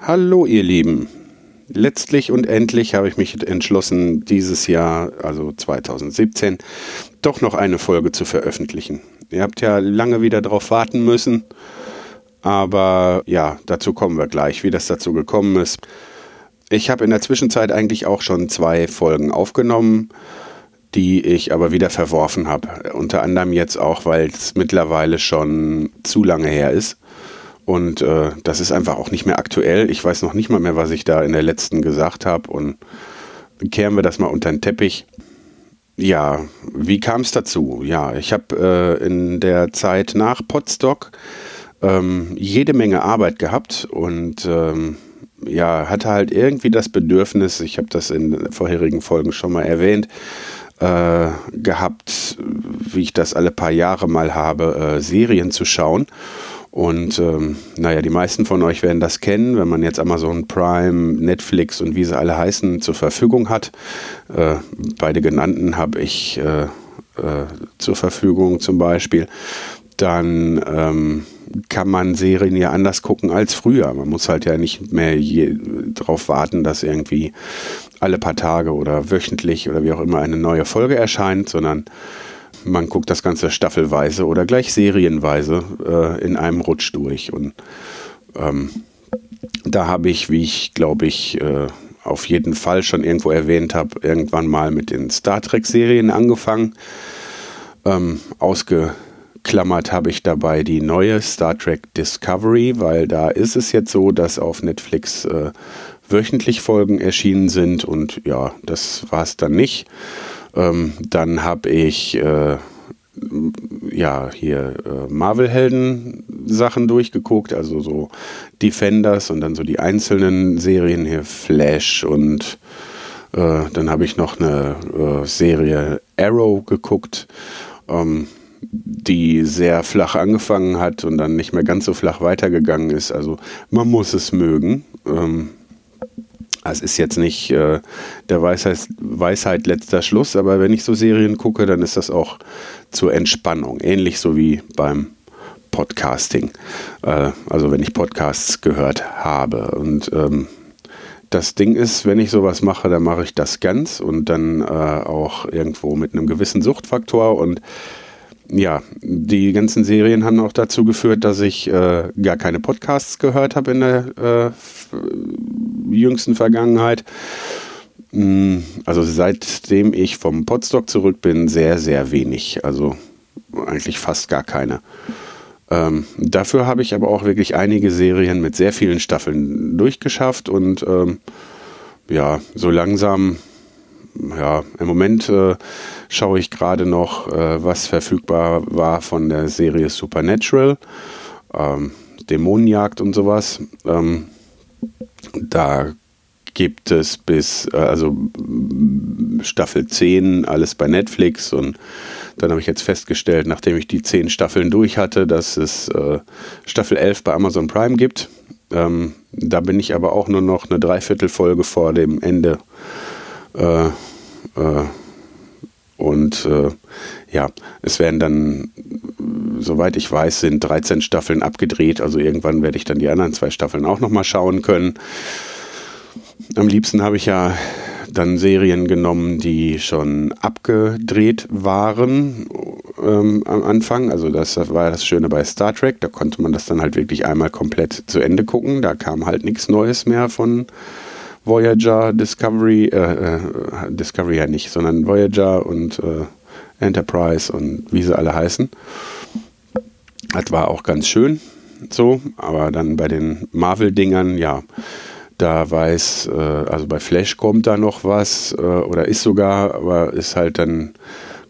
Hallo ihr Lieben. Letztlich und endlich habe ich mich entschlossen, dieses Jahr, also 2017, doch noch eine Folge zu veröffentlichen. Ihr habt ja lange wieder darauf warten müssen, aber ja, dazu kommen wir gleich, wie das dazu gekommen ist. Ich habe in der Zwischenzeit eigentlich auch schon zwei Folgen aufgenommen, die ich aber wieder verworfen habe. Unter anderem jetzt auch, weil es mittlerweile schon zu lange her ist. Und äh, das ist einfach auch nicht mehr aktuell. Ich weiß noch nicht mal mehr, was ich da in der letzten gesagt habe. Und kehren wir das mal unter den Teppich. Ja, wie kam es dazu? Ja, ich habe äh, in der Zeit nach Potsdok ähm, jede Menge Arbeit gehabt und ähm, ja, hatte halt irgendwie das Bedürfnis, ich habe das in vorherigen Folgen schon mal erwähnt, äh, gehabt, wie ich das alle paar Jahre mal habe, äh, Serien zu schauen. Und ähm, naja, die meisten von euch werden das kennen, wenn man jetzt Amazon Prime, Netflix und wie sie alle heißen zur Verfügung hat. Äh, beide genannten habe ich äh, äh, zur Verfügung zum Beispiel. Dann ähm, kann man Serien ja anders gucken als früher. Man muss halt ja nicht mehr darauf warten, dass irgendwie alle paar Tage oder wöchentlich oder wie auch immer eine neue Folge erscheint, sondern man guckt das Ganze staffelweise oder gleich serienweise äh, in einem Rutsch durch. Und ähm, da habe ich, wie ich glaube ich, äh, auf jeden Fall schon irgendwo erwähnt habe, irgendwann mal mit den Star Trek-Serien angefangen. Ähm, ausgeklammert habe ich dabei die neue Star Trek Discovery, weil da ist es jetzt so, dass auf Netflix äh, wöchentlich Folgen erschienen sind und ja, das war es dann nicht. Ähm, dann habe ich äh, ja hier äh, Marvel-Helden-Sachen durchgeguckt, also so Defenders und dann so die einzelnen Serien hier Flash und äh, dann habe ich noch eine äh, Serie Arrow geguckt. Ähm, die sehr flach angefangen hat und dann nicht mehr ganz so flach weitergegangen ist. Also man muss es mögen. Ähm, es ist jetzt nicht äh, der Weisheit, Weisheit letzter Schluss, aber wenn ich so Serien gucke, dann ist das auch zur Entspannung. Ähnlich so wie beim Podcasting. Äh, also wenn ich Podcasts gehört habe. Und ähm, das Ding ist, wenn ich sowas mache, dann mache ich das ganz und dann äh, auch irgendwo mit einem gewissen Suchtfaktor und ja, die ganzen Serien haben auch dazu geführt, dass ich äh, gar keine Podcasts gehört habe in der äh, jüngsten Vergangenheit. Mm, also seitdem ich vom Podstock zurück bin, sehr, sehr wenig. Also eigentlich fast gar keine. Ähm, dafür habe ich aber auch wirklich einige Serien mit sehr vielen Staffeln durchgeschafft und ähm, ja, so langsam ja, im Moment äh, schaue ich gerade noch, äh, was verfügbar war von der Serie Supernatural, ähm, Dämonenjagd und sowas. Ähm, da gibt es bis, äh, also Staffel 10, alles bei Netflix und dann habe ich jetzt festgestellt, nachdem ich die 10 Staffeln durch hatte, dass es äh, Staffel 11 bei Amazon Prime gibt. Ähm, da bin ich aber auch nur noch eine Dreiviertelfolge vor dem Ende äh, äh, und äh, ja, es werden dann, soweit ich weiß, sind 13 Staffeln abgedreht. Also irgendwann werde ich dann die anderen zwei Staffeln auch nochmal schauen können. Am liebsten habe ich ja dann Serien genommen, die schon abgedreht waren ähm, am Anfang. Also das war das Schöne bei Star Trek. Da konnte man das dann halt wirklich einmal komplett zu Ende gucken. Da kam halt nichts Neues mehr von Voyager, Discovery, äh, äh, Discovery ja nicht, sondern Voyager und äh, Enterprise und wie sie alle heißen. Das war auch ganz schön so, aber dann bei den Marvel-Dingern, ja, da weiß, äh, also bei Flash kommt da noch was äh, oder ist sogar, aber ist halt dann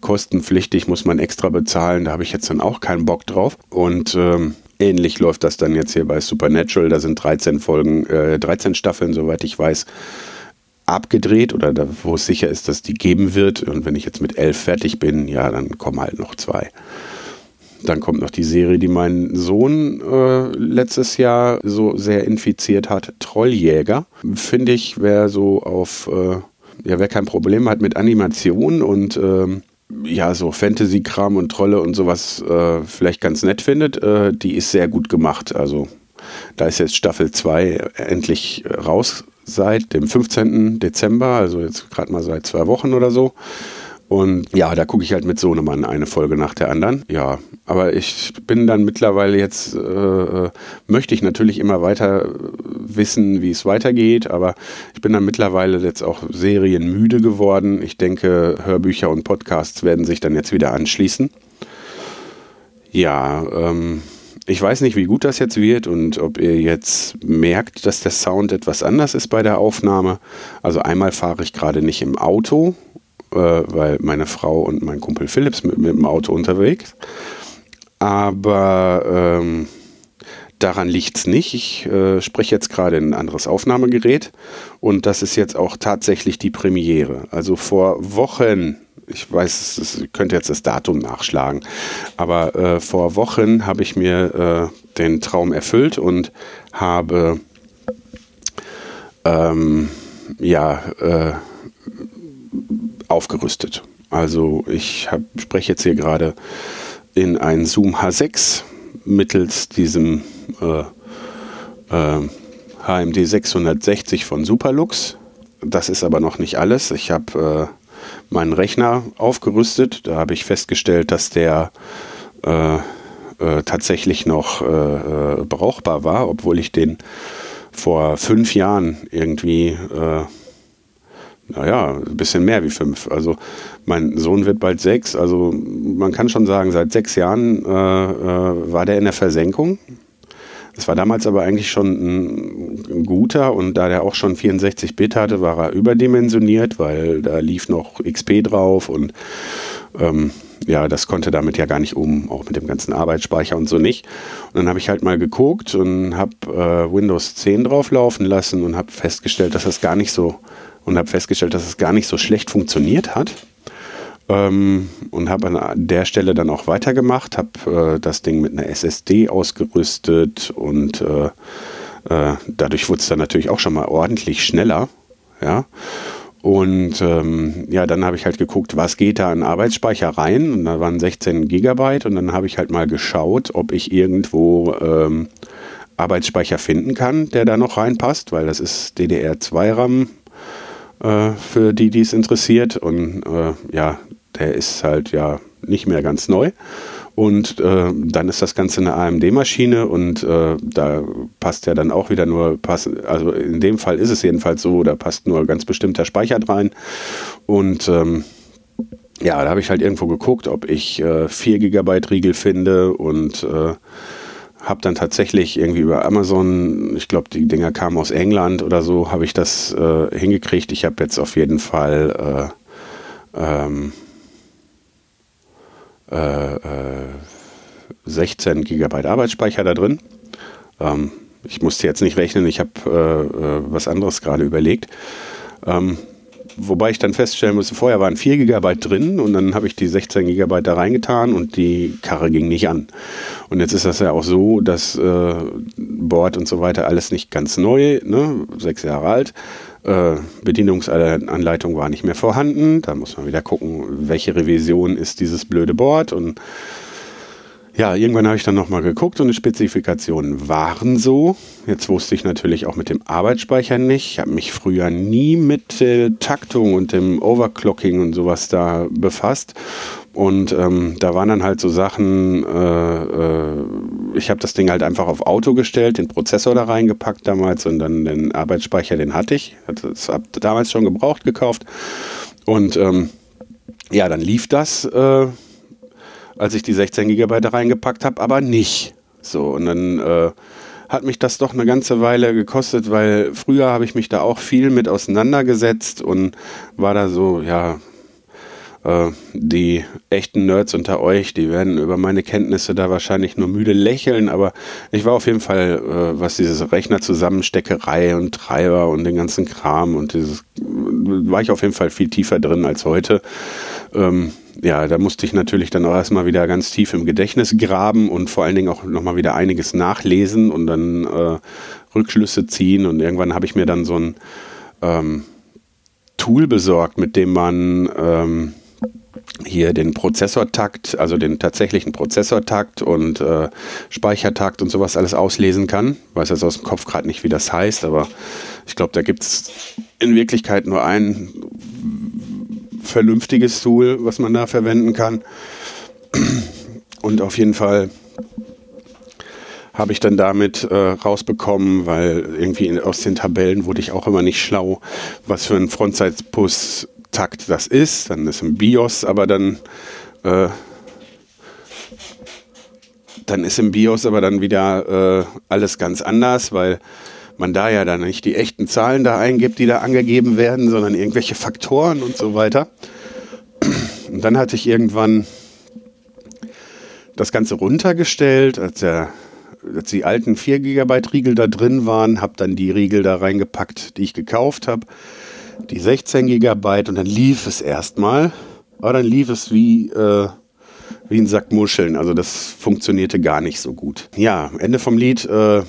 kostenpflichtig, muss man extra bezahlen, da habe ich jetzt dann auch keinen Bock drauf. Und ähm, Ähnlich läuft das dann jetzt hier bei Supernatural. Da sind 13 Folgen, äh, 13 Staffeln, soweit ich weiß, abgedreht oder da, wo es sicher ist, dass die geben wird. Und wenn ich jetzt mit elf fertig bin, ja, dann kommen halt noch zwei. Dann kommt noch die Serie, die mein Sohn äh, letztes Jahr so sehr infiziert hat, Trolljäger. Finde ich, wer so auf, äh, ja, wer kein Problem hat mit Animation und ähm, ja, so Fantasy-Kram und Trolle und sowas äh, vielleicht ganz nett findet, äh, die ist sehr gut gemacht. Also da ist jetzt Staffel 2 endlich raus seit dem 15. Dezember, also jetzt gerade mal seit zwei Wochen oder so. Und ja, da gucke ich halt mit Sohnemann eine Folge nach der anderen. Ja, aber ich bin dann mittlerweile jetzt, äh, äh möchte ich natürlich immer weiter wissen, wie es weitergeht, aber ich bin dann mittlerweile jetzt auch serienmüde geworden. Ich denke, Hörbücher und Podcasts werden sich dann jetzt wieder anschließen. Ja, ähm, ich weiß nicht, wie gut das jetzt wird und ob ihr jetzt merkt, dass der Sound etwas anders ist bei der Aufnahme. Also einmal fahre ich gerade nicht im Auto, weil meine Frau und mein Kumpel Philips mit, mit dem Auto unterwegs. Aber ähm, daran liegt es nicht. Ich äh, spreche jetzt gerade in ein anderes Aufnahmegerät und das ist jetzt auch tatsächlich die Premiere. Also vor Wochen, ich weiß, es könnte jetzt das Datum nachschlagen, aber äh, vor Wochen habe ich mir äh, den Traum erfüllt und habe ähm, ja äh, aufgerüstet. Also ich hab, spreche jetzt hier gerade in ein Zoom H6 mittels diesem äh, äh, HMD 660 von Superlux. Das ist aber noch nicht alles. Ich habe äh, meinen Rechner aufgerüstet. Da habe ich festgestellt, dass der äh, äh, tatsächlich noch äh, brauchbar war, obwohl ich den vor fünf Jahren irgendwie naja, ein bisschen mehr wie fünf. Also mein Sohn wird bald sechs. Also man kann schon sagen, seit sechs Jahren äh, äh, war der in der Versenkung. Das war damals aber eigentlich schon ein, ein guter und da der auch schon 64 Bit hatte, war er überdimensioniert, weil da lief noch XP drauf und ähm, ja, das konnte damit ja gar nicht um, auch mit dem ganzen Arbeitsspeicher und so nicht. Und dann habe ich halt mal geguckt und habe äh, Windows 10 drauflaufen lassen und habe festgestellt, dass das gar nicht so und habe festgestellt, dass es gar nicht so schlecht funktioniert hat. Ähm, und habe an der Stelle dann auch weitergemacht, habe äh, das Ding mit einer SSD ausgerüstet und äh, äh, dadurch wurde es dann natürlich auch schon mal ordentlich schneller. Ja. Und ähm, ja, dann habe ich halt geguckt, was geht da an Arbeitsspeicher rein. Und da waren 16 Gigabyte. Und dann habe ich halt mal geschaut, ob ich irgendwo ähm, Arbeitsspeicher finden kann, der da noch reinpasst, weil das ist DDR2-RAM äh, für die, die es interessiert. Und äh, ja, der ist halt ja nicht mehr ganz neu. Und äh, dann ist das Ganze eine AMD-Maschine und äh, da passt ja dann auch wieder nur, pass, also in dem Fall ist es jedenfalls so, da passt nur ganz bestimmter Speicher rein. Und ähm, ja, da habe ich halt irgendwo geguckt, ob ich äh, 4 GB Riegel finde und äh, habe dann tatsächlich irgendwie über Amazon, ich glaube, die Dinger kamen aus England oder so, habe ich das äh, hingekriegt. Ich habe jetzt auf jeden Fall äh, ähm, äh, 16 äh, GB Arbeitsspeicher da drin. Ähm, ich musste jetzt nicht rechnen, ich habe äh, äh, was anderes gerade überlegt. Ähm, Wobei ich dann feststellen musste, vorher waren 4 GB drin und dann habe ich die 16 GB da reingetan und die Karre ging nicht an. Und jetzt ist das ja auch so, dass äh, Board und so weiter alles nicht ganz neu, ne? sechs Jahre alt. Äh, Bedienungsanleitung war nicht mehr vorhanden. Da muss man wieder gucken, welche Revision ist dieses blöde Board und ja, irgendwann habe ich dann nochmal geguckt und die Spezifikationen waren so. Jetzt wusste ich natürlich auch mit dem Arbeitsspeicher nicht. Ich habe mich früher nie mit äh, Taktung und dem Overclocking und sowas da befasst. Und ähm, da waren dann halt so Sachen, äh, äh, ich habe das Ding halt einfach auf Auto gestellt, den Prozessor da reingepackt damals und dann den Arbeitsspeicher, den hatte ich. Das habe damals schon gebraucht gekauft. Und ähm, ja, dann lief das äh, als ich die 16 GB reingepackt habe, aber nicht. So, und dann äh, hat mich das doch eine ganze Weile gekostet, weil früher habe ich mich da auch viel mit auseinandergesetzt und war da so, ja, Äh, die echten Nerds unter euch, die werden über meine Kenntnisse da wahrscheinlich nur müde lächeln, aber ich war auf jeden Fall, äh, was diese Rechnerzusammensteckerei und Treiber und den ganzen Kram und dieses, war ich auf jeden Fall viel tiefer drin als heute. Ähm, ja, da musste ich natürlich dann auch erstmal wieder ganz tief im Gedächtnis graben und vor allen Dingen auch nochmal wieder einiges nachlesen und dann äh, Rückschlüsse ziehen. Und irgendwann habe ich mir dann so ein ähm, Tool besorgt, mit dem man ähm, hier den Prozessortakt, also den tatsächlichen Prozessortakt und äh, Speichertakt und sowas alles auslesen kann. Ich weiß jetzt aus dem Kopf gerade nicht, wie das heißt, aber ich glaube, da gibt es in Wirklichkeit nur ein vernünftiges Tool, was man da verwenden kann. Und auf jeden Fall habe ich dann damit äh, rausbekommen, weil irgendwie aus den Tabellen wurde ich auch immer nicht schlau, was für ein Frontseits-Push-Takt das ist. Dann ist im BIOS aber dann äh, dann ist im BIOS aber dann wieder äh, alles ganz anders, weil man da ja dann nicht die echten Zahlen da eingibt, die da angegeben werden, sondern irgendwelche Faktoren und so weiter. Und dann hatte ich irgendwann das Ganze runtergestellt, als, der, als die alten 4 GB Riegel da drin waren, habe dann die Riegel da reingepackt, die ich gekauft habe, die 16 GB und dann lief es erstmal, aber dann lief es wie, äh, wie ein Sack Muscheln, also das funktionierte gar nicht so gut. Ja, Ende vom Lied, äh,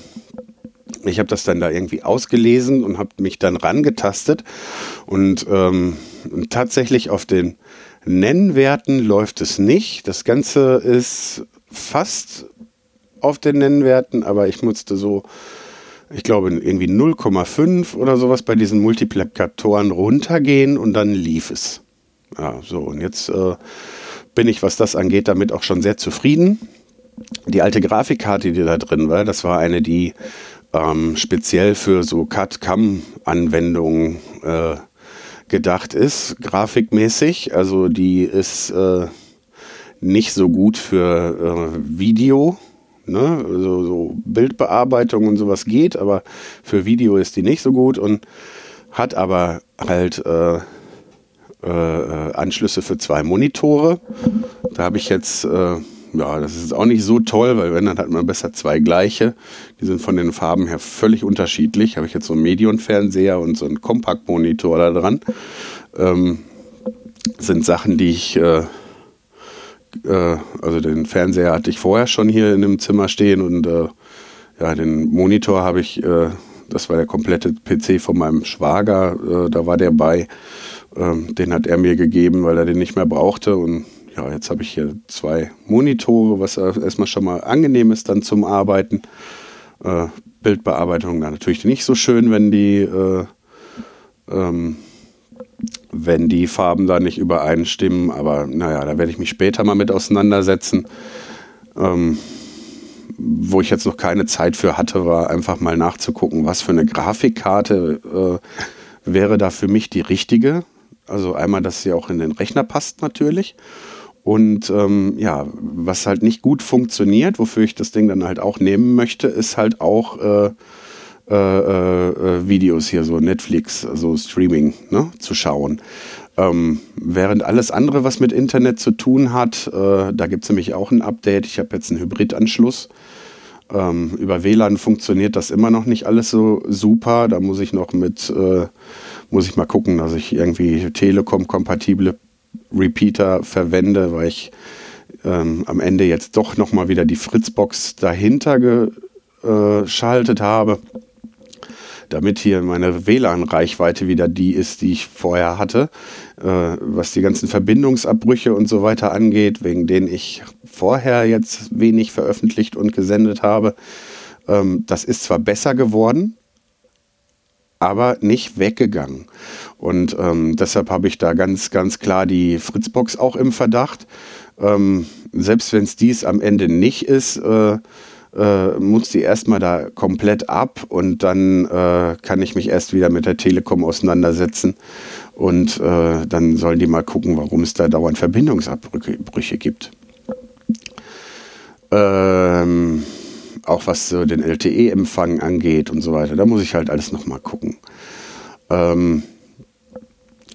ich habe das dann da irgendwie ausgelesen und habe mich dann rangetastet und, ähm, tatsächlich auf den Nennwerten läuft es nicht. Das Ganze ist fast auf den Nennwerten, aber ich musste so, ich glaube, irgendwie 0,5 oder sowas bei diesen Multiplikatoren runtergehen und dann lief es. Ja, so, und jetzt äh, bin ich, was das angeht, damit auch schon sehr zufrieden. Die alte Grafikkarte, die da drin war, das war eine, die ähm, speziell für so CAD-CAM-Anwendungen äh, gedacht ist, grafikmäßig. Also die ist äh, nicht so gut für äh, Video. Ne? Also so Bildbearbeitung und sowas geht, aber für Video ist die nicht so gut und hat aber halt äh, äh Anschlüsse für zwei Monitore. Da habe ich jetzt äh, ja, das ist auch nicht so toll, weil wenn, dann hat man besser zwei gleiche. Die sind von den Farben her völlig unterschiedlich. Habe ich jetzt so einen Medion-Fernseher und so einen Kompaktmonitor da dran. Ähm, sind Sachen, die ich, äh, äh, also den Fernseher hatte ich vorher schon hier in dem Zimmer stehen und äh, ja, den Monitor habe ich, äh, das war der komplette PC von meinem Schwager, äh, da war der bei. Ähm, den hat er mir gegeben, weil er den nicht mehr brauchte und ja, jetzt habe ich hier zwei Monitore, was erstmal schon mal angenehm ist dann zum Arbeiten. Äh, Bildbearbeitung dann natürlich nicht so schön, wenn die, äh, ähm, wenn die Farben da nicht übereinstimmen, aber naja, da werde ich mich später mal mit auseinandersetzen. Ähm, wo ich jetzt noch keine Zeit für hatte, war einfach mal nachzugucken, was für eine Grafikkarte äh, wäre da für mich die richtige. Also einmal, dass sie auch in den Rechner passt natürlich und ähm, ja, was halt nicht gut funktioniert, wofür ich das Ding dann halt auch nehmen möchte, ist halt auch äh, äh, äh, Videos hier, so Netflix, so Streaming, ne, zu schauen. Ähm, während alles andere, was mit Internet zu tun hat, äh, da gibt es nämlich auch ein Update. Ich habe jetzt einen Hybridanschluss. Ähm, über WLAN funktioniert das immer noch nicht alles so super. Da muss ich noch mit, äh, muss ich mal gucken, dass ich irgendwie Telekom-kompatible Repeater verwende, weil ich ähm, am Ende jetzt doch nochmal wieder die Fritzbox dahinter geschaltet habe, damit hier meine WLAN-Reichweite wieder die ist, die ich vorher hatte, äh, was die ganzen Verbindungsabbrüche und so weiter angeht, wegen denen ich vorher jetzt wenig veröffentlicht und gesendet habe. Ähm, das ist zwar besser geworden, aber nicht weggegangen. Und ähm, deshalb habe ich da ganz, ganz klar die Fritzbox auch im Verdacht. Ähm, selbst wenn es dies am Ende nicht ist, äh, äh, muss die erstmal da komplett ab und dann äh, kann ich mich erst wieder mit der Telekom auseinandersetzen und äh, dann sollen die mal gucken, warum es da dauernd Verbindungsabbrüche gibt. Ähm, auch was so den LTE-Empfang angeht und so weiter. Da muss ich halt alles nochmal gucken. Ähm,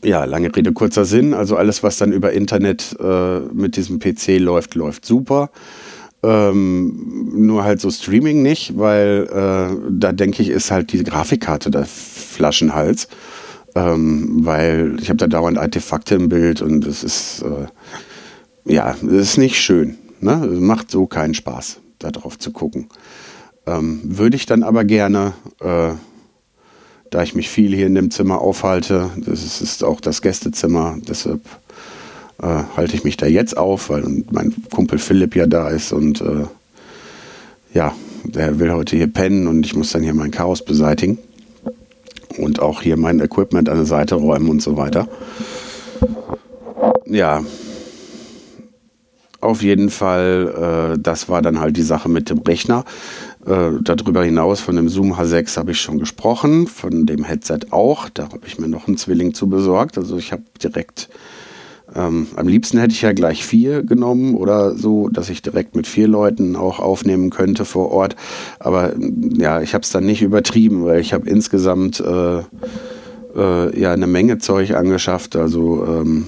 ja, lange Rede, kurzer Sinn. Also alles, was dann über Internet äh, mit diesem PC läuft, läuft super. Ähm, nur halt so Streaming nicht, weil äh, da denke ich, ist halt die Grafikkarte der Flaschenhals. Ähm, weil ich habe da dauernd Artefakte im Bild und es ist, äh, ja, es ist nicht schön. Ne? Es macht so keinen Spaß, da drauf zu gucken. Ähm, Würde ich dann aber gerne, äh, da ich mich viel hier in dem Zimmer aufhalte, das ist, auch das Gästezimmer, deshalb äh, halte ich mich da jetzt auf, weil mein Kumpel Philipp ja da ist und äh, ja, der will heute hier pennen und ich muss dann hier mein Chaos beseitigen und auch hier mein Equipment an der Seite räumen und so weiter. Ja, auf jeden Fall, äh, das war dann halt die Sache mit dem Rechner. Äh, darüber hinaus von dem Zoom H6 habe ich schon gesprochen, von dem Headset auch. Da habe ich mir noch einen Zwilling zu besorgt. Also ich habe direkt ähm, am liebsten hätte ich ja gleich vier genommen oder so, dass ich direkt mit vier Leuten auch aufnehmen könnte vor Ort. Aber ja, ich habe es dann nicht übertrieben, weil ich habe insgesamt äh, äh, ja eine Menge Zeug angeschafft. Also ähm,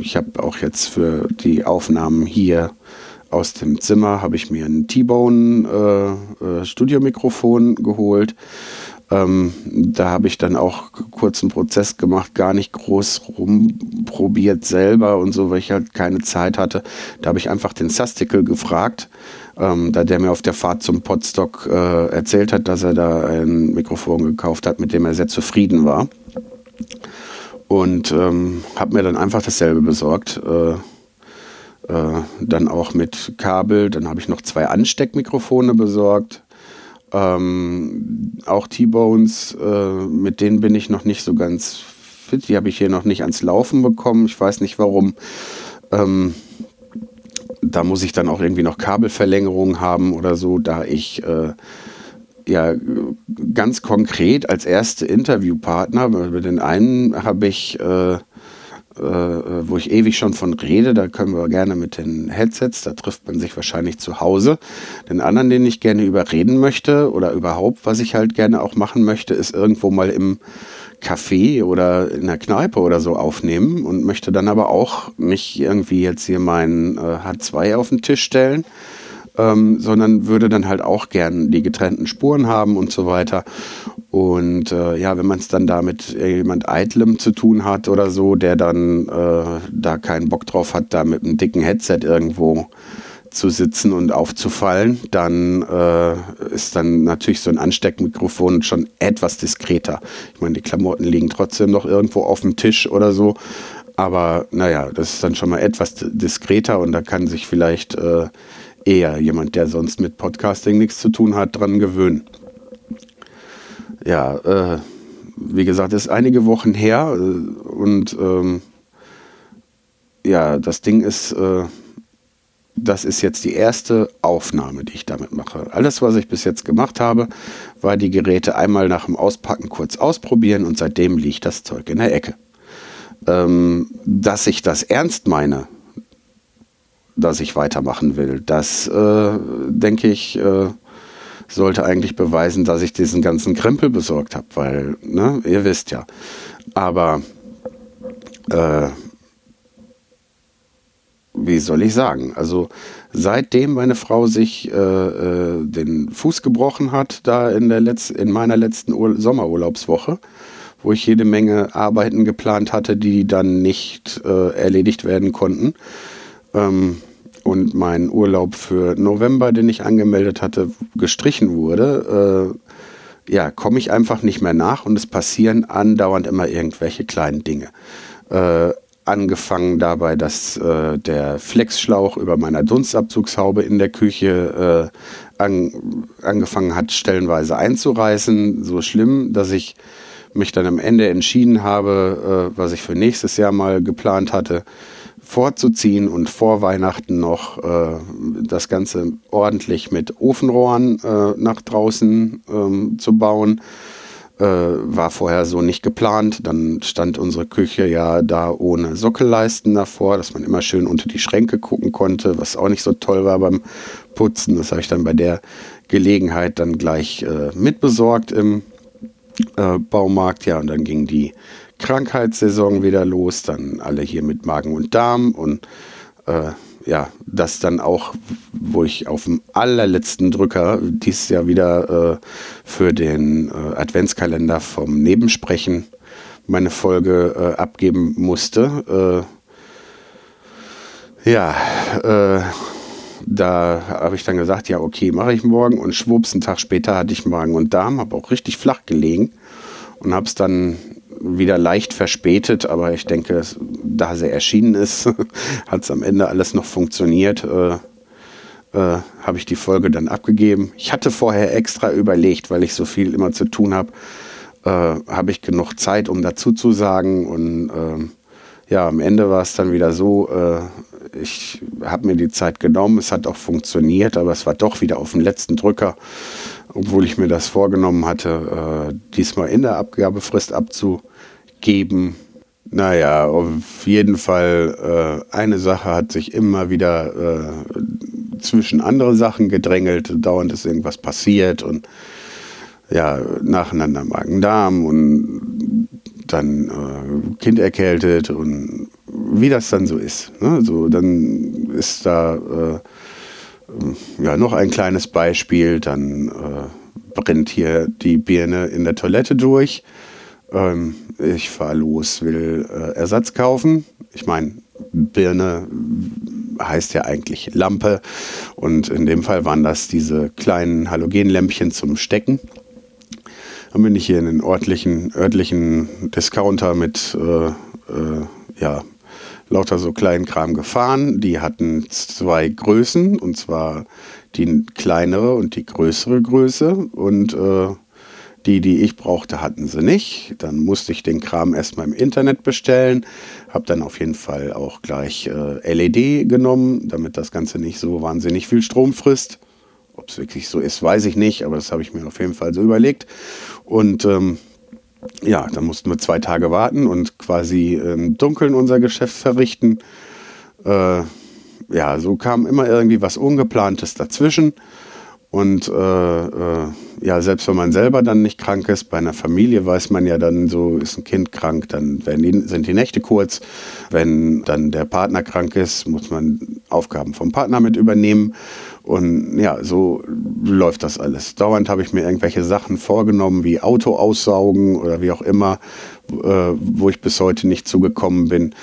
ich habe auch jetzt für die Aufnahmen hier aus dem Zimmer habe ich mir ein T-Bone äh, äh, Studiomikrofon geholt. Ähm, da habe ich dann auch kurz einen Prozess gemacht, gar nicht groß rumprobiert selber und so, weil ich halt keine Zeit hatte. Da habe ich einfach den Sastikel gefragt, ähm, da der mir auf der Fahrt zum Podstock äh, erzählt hat, dass er da ein Mikrofon gekauft hat, mit dem er sehr zufrieden war. Und ähm, habe mir dann einfach dasselbe besorgt. Äh, äh, dann auch mit Kabel. Dann habe ich noch zwei Ansteckmikrofone besorgt ähm, auch T-Bones, äh, mit denen bin ich noch nicht so ganz fit. Die habe ich hier noch nicht ans Laufen bekommen. Ich weiß nicht warum. Ähm, da muss ich dann auch irgendwie noch Kabelverlängerungen haben oder so, da ich äh, ja ganz konkret als erste Interviewpartner, über den einen habe ich äh, äh, wo ich ewig schon von rede, da können wir gerne mit den Headsets, da trifft man sich wahrscheinlich zu Hause. Den anderen, den ich gerne überreden möchte oder überhaupt, was ich halt gerne auch machen möchte, ist irgendwo mal im Café oder in der Kneipe oder so aufnehmen und möchte dann aber auch nicht irgendwie jetzt hier meinen äh, H2 auf den Tisch stellen, ähm, sondern würde dann halt auch gern die getrennten Spuren haben und so weiter. Und äh, ja, wenn man es dann da mit jemand Eitlem zu tun hat oder so, der dann äh, da keinen Bock drauf hat, da mit einem dicken Headset irgendwo zu sitzen und aufzufallen, dann äh, ist dann natürlich so ein Ansteckmikrofon schon etwas diskreter. Ich meine, die Klamotten liegen trotzdem noch irgendwo auf dem Tisch oder so. Aber naja, das ist dann schon mal etwas diskreter und da kann sich vielleicht äh, eher jemand, der sonst mit Podcasting nichts zu tun hat, dran gewöhnen. Ja, äh, wie gesagt, ist einige Wochen her äh, und ähm, ja, das Ding ist, äh, das ist jetzt die erste Aufnahme, die ich damit mache. Alles, was ich bis jetzt gemacht habe, war die Geräte einmal nach dem Auspacken kurz ausprobieren und seitdem liegt das Zeug in der Ecke. Ähm, dass ich das ernst meine, dass ich weitermachen will. Das, äh, denke ich, äh, sollte eigentlich beweisen, dass ich diesen ganzen Krempel besorgt habe, weil, ne, ihr wisst ja. Aber, äh, wie soll ich sagen? Also, seitdem meine Frau sich äh, äh den Fuß gebrochen hat, da in, der Letz in meiner letzten Ur Sommerurlaubswoche, wo ich jede Menge Arbeiten geplant hatte, die dann nicht äh, erledigt werden konnten, ähm, und mein Urlaub für November, den ich angemeldet hatte, gestrichen wurde, äh, ja, komme ich einfach nicht mehr nach und es passieren andauernd immer irgendwelche kleinen Dinge. Äh, angefangen dabei, dass äh, der Flexschlauch über meiner Dunstabzugshaube in der Küche äh, an, angefangen hat, stellenweise einzureißen. So schlimm, dass ich mich dann am Ende entschieden habe, äh, was ich für nächstes Jahr mal geplant hatte, vorzuziehen und vor Weihnachten noch äh, das Ganze ordentlich mit Ofenrohren äh, nach draußen ähm, zu bauen. Äh, war vorher so nicht geplant. Dann stand unsere Küche ja da ohne Sockelleisten davor, dass man immer schön unter die Schränke gucken konnte, was auch nicht so toll war beim Putzen. Das habe ich dann bei der Gelegenheit dann gleich äh, mitbesorgt im äh, Baumarkt. Ja, und dann ging die Krankheitssaison wieder los, dann alle hier mit Magen und Darm und äh, ja, das dann auch, wo ich auf dem allerletzten Drücker dieses Jahr wieder äh, für den äh, Adventskalender vom Nebensprechen meine Folge äh, abgeben musste. Äh, ja, äh, da habe ich dann gesagt, ja, okay, mache ich morgen. Und schwupps, einen Tag später hatte ich Magen und Darm, habe auch richtig flach gelegen und habe es dann wieder leicht verspätet, aber ich denke, da sie erschienen ist, hat es am Ende alles noch funktioniert. Äh, äh, habe ich die Folge dann abgegeben. Ich hatte vorher extra überlegt, weil ich so viel immer zu tun habe, äh, habe ich genug Zeit, um dazu zu sagen. Und ähm, ja, am Ende war es dann wieder so, äh, ich habe mir die Zeit genommen, es hat auch funktioniert, aber es war doch wieder auf den letzten Drücker, obwohl ich mir das vorgenommen hatte, äh, diesmal in der Abgabefrist abzugeben. Naja, auf jeden Fall, äh, eine Sache hat sich immer wieder äh, zwischen andere Sachen gedrängelt, dauernd ist irgendwas passiert und ja, nacheinander Magen-Darm und dann äh, Kind erkältet und wie das dann so ist. Ne? So, dann ist da äh, ja noch ein kleines Beispiel, dann äh, brennt hier die Birne in der Toilette durch. Ähm, ich fahre los, will äh, Ersatz kaufen. Ich meine, Birne heißt ja eigentlich Lampe und in dem Fall waren das diese kleinen Halogenlämpchen zum Stecken. Dann bin ich hier in den örtlichen, örtlichen Discounter mit äh, äh, ja, lauter so kleinen Kram gefahren. Die hatten zwei Größen, und zwar die kleinere und die größere Größe. Und äh, die, die ich brauchte, hatten sie nicht. Dann musste ich den Kram erstmal im Internet bestellen. Habe dann auf jeden Fall auch gleich äh, LED genommen, damit das Ganze nicht so wahnsinnig viel Strom frisst. Ob es wirklich so ist, weiß ich nicht, aber das habe ich mir auf jeden Fall so überlegt. Und ähm, ja, da mussten wir zwei Tage warten und quasi im Dunkeln unser Geschäft verrichten. Äh, ja, so kam immer irgendwie was Ungeplantes dazwischen. Und äh, äh, ja, selbst wenn man selber dann nicht krank ist, bei einer Familie weiß man ja dann so, ist ein Kind krank, dann die, sind die Nächte kurz. Wenn dann der Partner krank ist, muss man Aufgaben vom Partner mit übernehmen. Und ja, so läuft das alles. Dauernd habe ich mir irgendwelche Sachen vorgenommen, wie Auto aussaugen oder wie auch immer, äh, wo ich bis heute nicht zugekommen bin.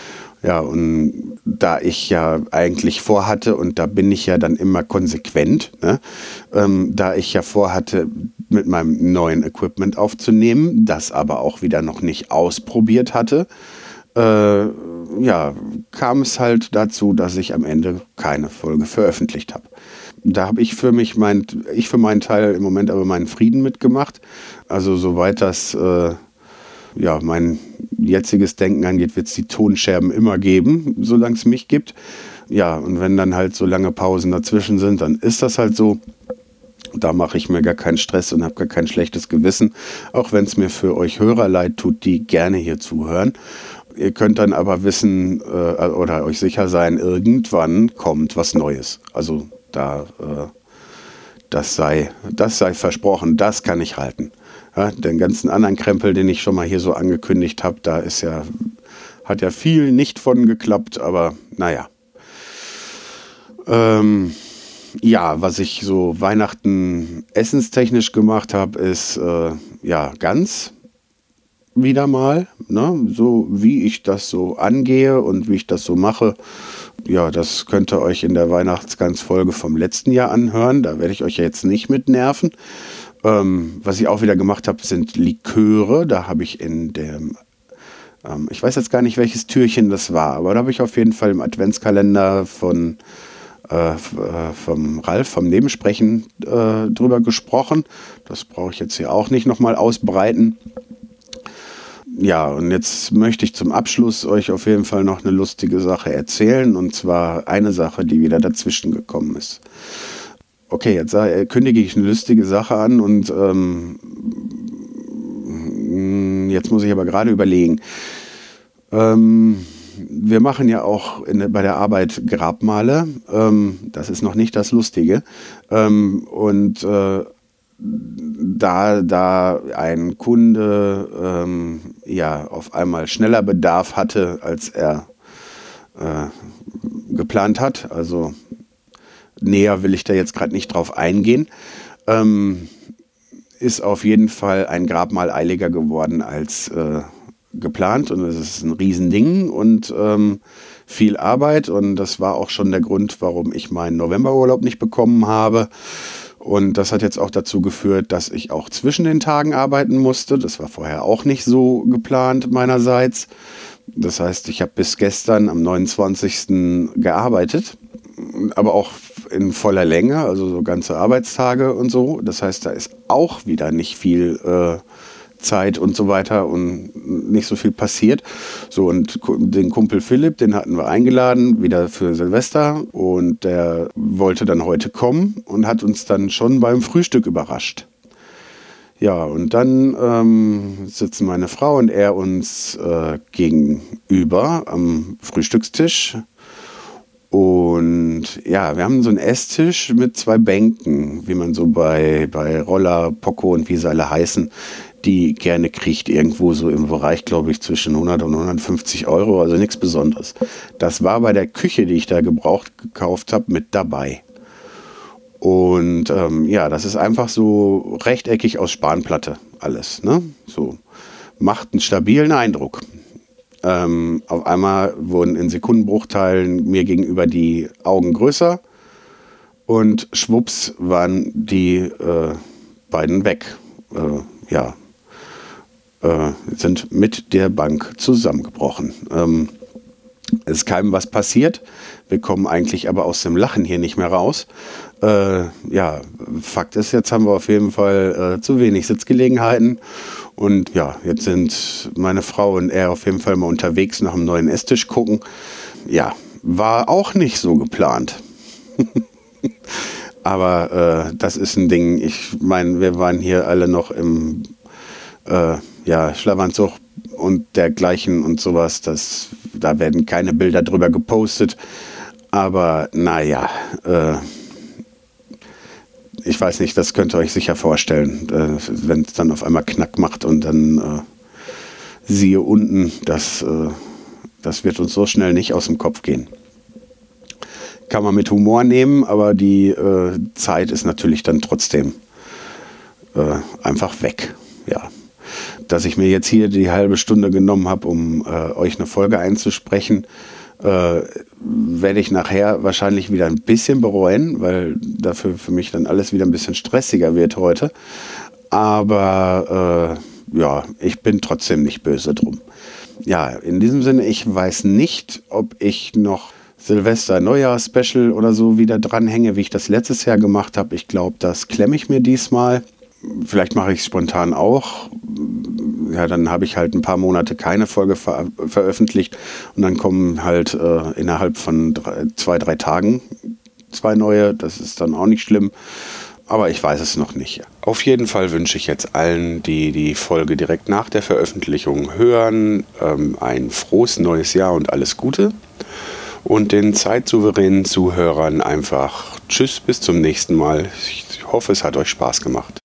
Ja, und da ich ja eigentlich vorhatte, und da bin ich ja dann immer konsequent, ne, ähm, da ich ja vorhatte, mit meinem neuen Equipment aufzunehmen, das aber auch wieder noch nicht ausprobiert hatte, äh, ja, kam es halt dazu, dass ich am Ende keine Folge veröffentlicht habe. Da habe ich für mich mein, ich für meinen Teil im Moment aber meinen Frieden mitgemacht. Also soweit das äh, ja, mein jetziges Denken angeht, wird es die Tonscherben immer geben, solange es mich gibt. Ja, und wenn dann halt so lange Pausen dazwischen sind, dann ist das halt so. Da mache ich mir gar keinen Stress und habe gar kein schlechtes Gewissen, auch wenn es mir für euch Hörer leid tut, die gerne hier zuhören. Ihr könnt dann aber wissen äh, oder euch sicher sein, irgendwann kommt was Neues. Also da, äh, das, sei, das sei versprochen, das kann ich halten. Ja, den ganzen anderen Krempel, den ich schon mal hier so angekündigt habe, da ist ja, hat ja viel nicht von geklappt, aber naja. Ähm, ja, was ich so Weihnachten essenstechnisch gemacht habe, ist äh, ja ganz wieder mal, ne? so wie ich das so angehe und wie ich das so mache. Ja, das könnt ihr euch in der Weihnachtsgans-Folge vom letzten Jahr anhören. Da werde ich euch jetzt nicht mit nerven. Ähm, was ich auch wieder gemacht habe, sind Liköre. Da habe ich in dem, ähm, ich weiß jetzt gar nicht, welches Türchen das war, aber da habe ich auf jeden Fall im Adventskalender von äh, äh vom Ralf, vom Nebensprechen äh, drüber gesprochen. Das brauche ich jetzt hier auch nicht nochmal ausbreiten. Ja, und jetzt möchte ich zum Abschluss euch auf jeden Fall noch eine lustige Sache erzählen. Und zwar eine Sache, die wieder dazwischen gekommen ist okay, jetzt äh, kündige ich eine lustige Sache an und ähm, jetzt muss ich aber gerade überlegen. Ähm, wir machen ja auch in, bei der Arbeit Grabmale. Ähm, das ist noch nicht das Lustige. Ähm, und äh, da, da ein Kunde ähm, ja auf einmal schneller Bedarf hatte, als er äh, geplant hat. Also näher will ich da jetzt gerade nicht drauf eingehen. Ähm, ist auf jeden Fall ein Grabmal eiliger geworden als äh, geplant und es ist ein Riesending und ähm, viel Arbeit und das war auch schon der Grund, warum ich meinen Novemberurlaub nicht bekommen habe. Und das hat jetzt auch dazu geführt, dass ich auch zwischen den Tagen arbeiten musste. Das war vorher auch nicht so geplant meinerseits. Das heißt, ich habe bis gestern am 29. gearbeitet, aber auch in voller Länge, also so ganze Arbeitstage und so. Das heißt, da ist auch wieder nicht viel äh, Zeit und so weiter und nicht so viel passiert. So, und den Kumpel Philipp, den hatten wir eingeladen, wieder für Silvester. Und der wollte dann heute kommen und hat uns dann schon beim Frühstück überrascht. Ja, und dann ähm, sitzen meine Frau und er uns äh, gegenüber am Frühstückstisch. Und ja, wir haben so einen Esstisch mit zwei Bänken, wie man so bei, bei Roller, Poco und wie sie alle heißen, die gerne kriegt, irgendwo so im Bereich, glaube ich, zwischen 100 und 150 Euro, also nichts Besonderes. Das war bei der Küche, die ich da gebraucht gekauft habe, mit dabei. Und ähm, ja, das ist einfach so rechteckig aus Spanplatte alles. Ne? So macht einen stabilen Eindruck. Ähm, auf einmal wurden in Sekundenbruchteilen mir gegenüber die Augen größer und schwupps waren die äh, beiden weg. Äh, ja, äh, sind mit der Bank zusammengebrochen. Ähm, es ist keinem was passiert. Wir kommen eigentlich aber aus dem Lachen hier nicht mehr raus. Äh, ja, Fakt ist, jetzt haben wir auf jeden Fall äh, zu wenig Sitzgelegenheiten. Und ja, jetzt sind meine Frau und er auf jeden Fall mal unterwegs nach einem neuen Esstisch gucken. Ja, war auch nicht so geplant. Aber äh, das ist ein Ding. Ich meine, wir waren hier alle noch im äh, ja, Schlafanzug und dergleichen und sowas. Das, da werden keine Bilder drüber gepostet. Aber naja, äh, ich weiß nicht, das könnt ihr euch sicher vorstellen, äh, wenn es dann auf einmal Knack macht und dann äh, siehe unten, das, äh, das wird uns so schnell nicht aus dem Kopf gehen. Kann man mit Humor nehmen, aber die äh, Zeit ist natürlich dann trotzdem äh, einfach weg. Ja dass ich mir jetzt hier die halbe Stunde genommen habe, um äh, euch eine Folge einzusprechen, äh, werde ich nachher wahrscheinlich wieder ein bisschen bereuen, weil dafür für mich dann alles wieder ein bisschen stressiger wird heute. Aber äh, ja, ich bin trotzdem nicht böse drum. Ja, in diesem Sinne, ich weiß nicht, ob ich noch Silvester Neujahr Special oder so wieder dranhänge, wie ich das letztes Jahr gemacht habe. Ich glaube, das klemme ich mir diesmal. Vielleicht mache ich es spontan auch. Ja, dann habe ich halt ein paar Monate keine Folge ver veröffentlicht und dann kommen halt äh, innerhalb von drei, zwei, drei Tagen zwei neue. Das ist dann auch nicht schlimm. Aber ich weiß es noch nicht. Auf jeden Fall wünsche ich jetzt allen, die die Folge direkt nach der Veröffentlichung hören, ähm, ein frohes neues Jahr und alles Gute. Und den zeitsouveränen Zuhörern einfach Tschüss, bis zum nächsten Mal. Ich hoffe, es hat euch Spaß gemacht.